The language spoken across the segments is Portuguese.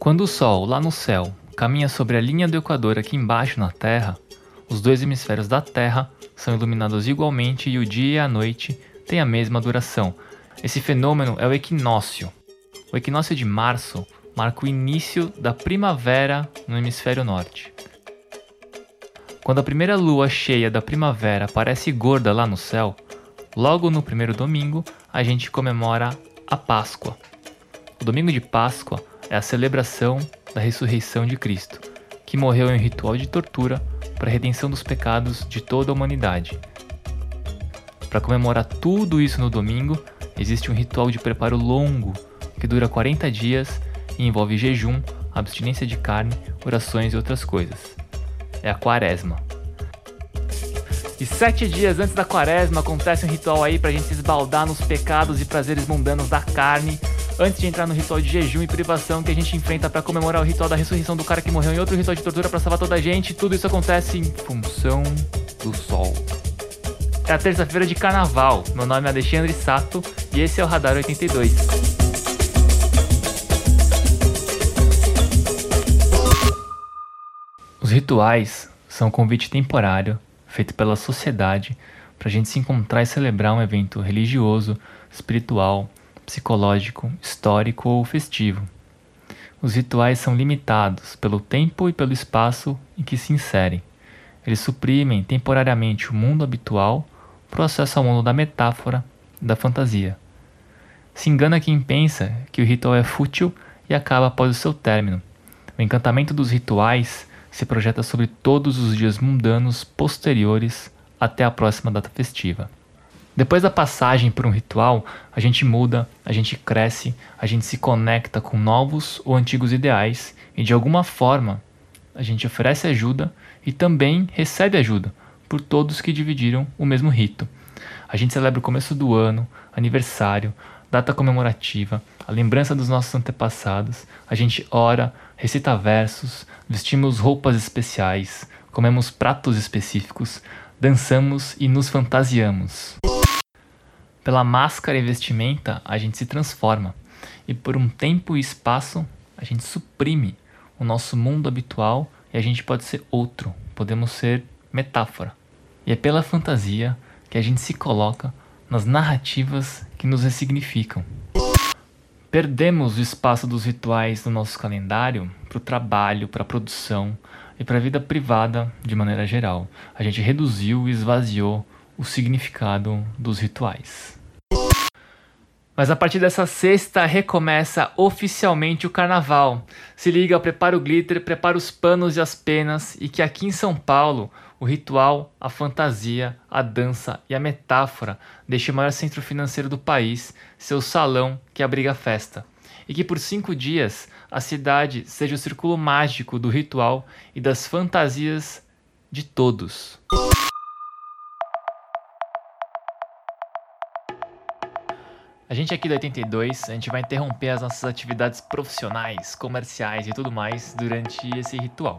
Quando o Sol, lá no céu, caminha sobre a linha do Equador aqui embaixo na Terra, os dois hemisférios da Terra são iluminados igualmente e o dia e a noite têm a mesma duração. Esse fenômeno é o equinócio. O equinócio de março marca o início da primavera no hemisfério norte. Quando a primeira lua cheia da primavera aparece gorda lá no céu, logo no primeiro domingo a gente comemora a Páscoa. O domingo de Páscoa é a celebração da ressurreição de Cristo, que morreu em um ritual de tortura para a redenção dos pecados de toda a humanidade. Para comemorar tudo isso no domingo, existe um ritual de preparo longo que dura 40 dias e envolve jejum, abstinência de carne, orações e outras coisas. É a quaresma. E sete dias antes da quaresma acontece um ritual aí pra gente se esbaldar nos pecados e prazeres mundanos da carne, antes de entrar no ritual de jejum e privação que a gente enfrenta para comemorar o ritual da ressurreição do cara que morreu em outro ritual de tortura para salvar toda a gente. Tudo isso acontece em função do sol. É a terça-feira de carnaval. Meu nome é Alexandre Sato e esse é o Radar 82. Os rituais são um convite temporário feito pela sociedade para a gente se encontrar e celebrar um evento religioso, espiritual, psicológico, histórico ou festivo. Os rituais são limitados pelo tempo e pelo espaço em que se inserem. Eles suprimem temporariamente o mundo habitual para o acesso ao mundo da metáfora da fantasia. Se engana quem pensa que o ritual é fútil e acaba após o seu término. O encantamento dos rituais se projeta sobre todos os dias mundanos posteriores até a próxima data festiva. Depois da passagem por um ritual, a gente muda, a gente cresce, a gente se conecta com novos ou antigos ideais e de alguma forma a gente oferece ajuda e também recebe ajuda por todos que dividiram o mesmo rito. A gente celebra o começo do ano, aniversário, data comemorativa, a lembrança dos nossos antepassados, a gente ora, recita versos, vestimos roupas especiais, comemos pratos específicos, dançamos e nos fantasiamos. Pela máscara e vestimenta, a gente se transforma, e por um tempo e espaço, a gente suprime o nosso mundo habitual e a gente pode ser outro, podemos ser metáfora. E é pela fantasia que a gente se coloca nas narrativas que nos ressignificam. Perdemos o espaço dos rituais no nosso calendário para o trabalho, para a produção e para a vida privada de maneira geral. A gente reduziu e esvaziou o significado dos rituais. Mas a partir dessa sexta recomeça oficialmente o carnaval. Se liga, prepara o glitter, prepara os panos e as penas e que aqui em São Paulo o ritual, a fantasia, a dança e a metáfora deste maior centro financeiro do país, seu salão que abriga a festa. E que por cinco dias a cidade seja o círculo mágico do ritual e das fantasias de todos. A gente aqui do 82, a gente vai interromper as nossas atividades profissionais, comerciais e tudo mais durante esse ritual.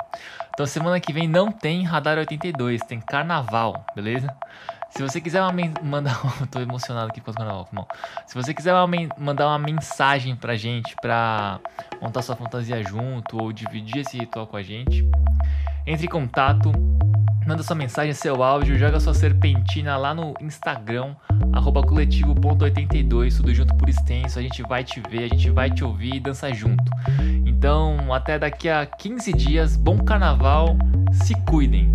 Então semana que vem não tem Radar 82, tem Carnaval, beleza? Se você quiser uma mandar, tô emocionado aqui com o carnaval, irmão. Se você quiser uma mandar uma mensagem pra gente pra montar sua fantasia junto ou dividir esse ritual com a gente, entre em contato Manda sua mensagem, seu áudio, joga sua serpentina lá no Instagram, arroba coletivo.82, tudo junto por extenso. A gente vai te ver, a gente vai te ouvir e dançar junto. Então, até daqui a 15 dias, bom carnaval, se cuidem!